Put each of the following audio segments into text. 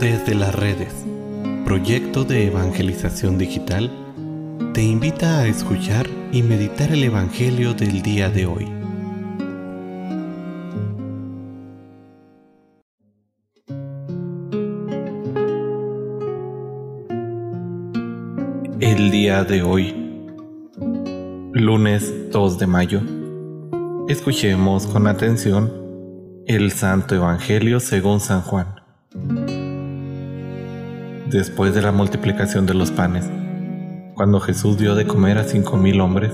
Desde las redes, proyecto de evangelización digital, te invita a escuchar y meditar el Evangelio del día de hoy. El día de hoy, lunes 2 de mayo, escuchemos con atención el Santo Evangelio según San Juan después de la multiplicación de los panes. Cuando Jesús dio de comer a cinco mil hombres,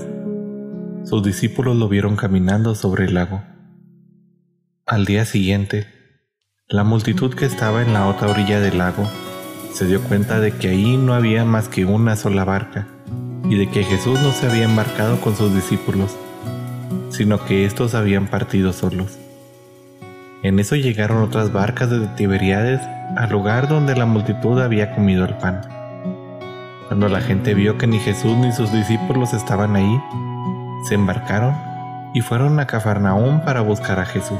sus discípulos lo vieron caminando sobre el lago. Al día siguiente, la multitud que estaba en la otra orilla del lago se dio cuenta de que ahí no había más que una sola barca y de que Jesús no se había embarcado con sus discípulos, sino que éstos habían partido solos. En eso llegaron otras barcas de Tiberíades al lugar donde la multitud había comido el pan. Cuando la gente vio que ni Jesús ni sus discípulos estaban ahí, se embarcaron y fueron a Cafarnaúm para buscar a Jesús.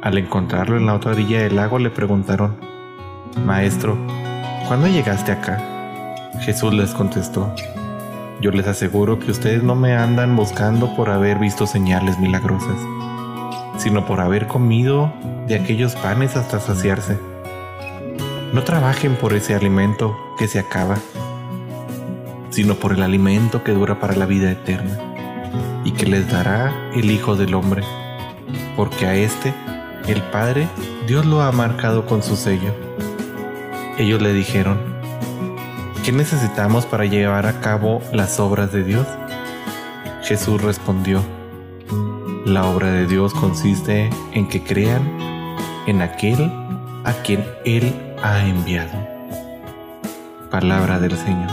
Al encontrarlo en la otra orilla del lago le preguntaron, Maestro, ¿cuándo llegaste acá? Jesús les contestó, Yo les aseguro que ustedes no me andan buscando por haber visto señales milagrosas, sino por haber comido de aquellos panes hasta saciarse. No trabajen por ese alimento que se acaba, sino por el alimento que dura para la vida eterna y que les dará el Hijo del Hombre, porque a este, el Padre, Dios lo ha marcado con su sello. Ellos le dijeron, ¿qué necesitamos para llevar a cabo las obras de Dios? Jesús respondió, la obra de Dios consiste en que crean en aquel a quien Él ha enviado. Palabra del Señor.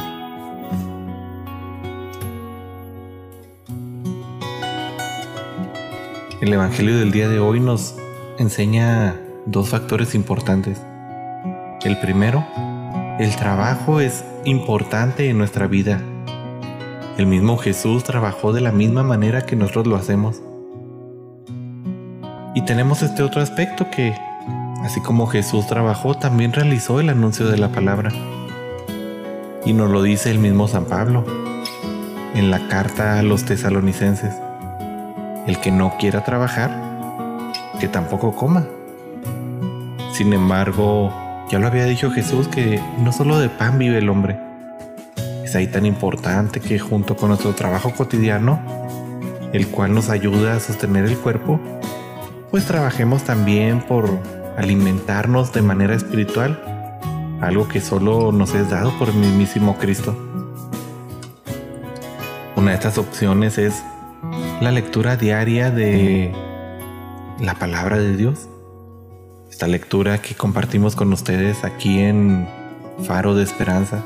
El Evangelio del día de hoy nos enseña dos factores importantes. El primero, el trabajo es importante en nuestra vida. El mismo Jesús trabajó de la misma manera que nosotros lo hacemos. Y tenemos este otro aspecto que Así como Jesús trabajó, también realizó el anuncio de la palabra. Y nos lo dice el mismo San Pablo en la carta a los tesalonicenses. El que no quiera trabajar, que tampoco coma. Sin embargo, ya lo había dicho Jesús que no solo de pan vive el hombre. Es ahí tan importante que junto con nuestro trabajo cotidiano, el cual nos ayuda a sostener el cuerpo, pues trabajemos también por alimentarnos de manera espiritual, algo que solo nos es dado por el mismísimo Cristo. Una de estas opciones es la lectura diaria de la palabra de Dios. Esta lectura que compartimos con ustedes aquí en Faro de Esperanza.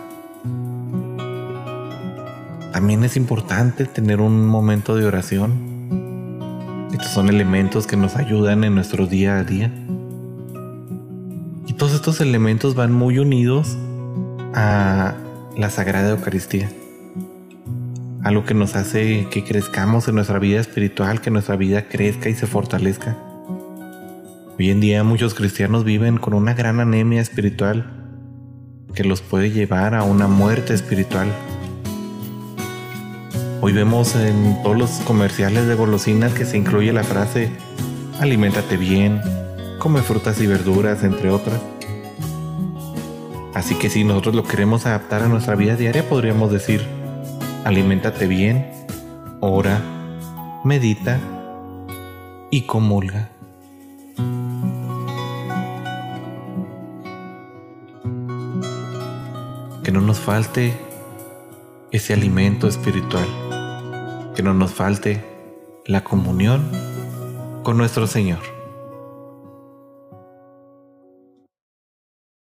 También es importante tener un momento de oración. Son elementos que nos ayudan en nuestro día a día todos estos elementos van muy unidos a la Sagrada Eucaristía. Algo que nos hace que crezcamos en nuestra vida espiritual, que nuestra vida crezca y se fortalezca. Hoy en día muchos cristianos viven con una gran anemia espiritual que los puede llevar a una muerte espiritual. Hoy vemos en todos los comerciales de golosinas que se incluye la frase aliméntate bien, come frutas y verduras, entre otras. Así que si nosotros lo queremos adaptar a nuestra vida diaria, podríamos decir, aliméntate bien, ora, medita y comulga. Que no nos falte ese alimento espiritual, que no nos falte la comunión con nuestro Señor.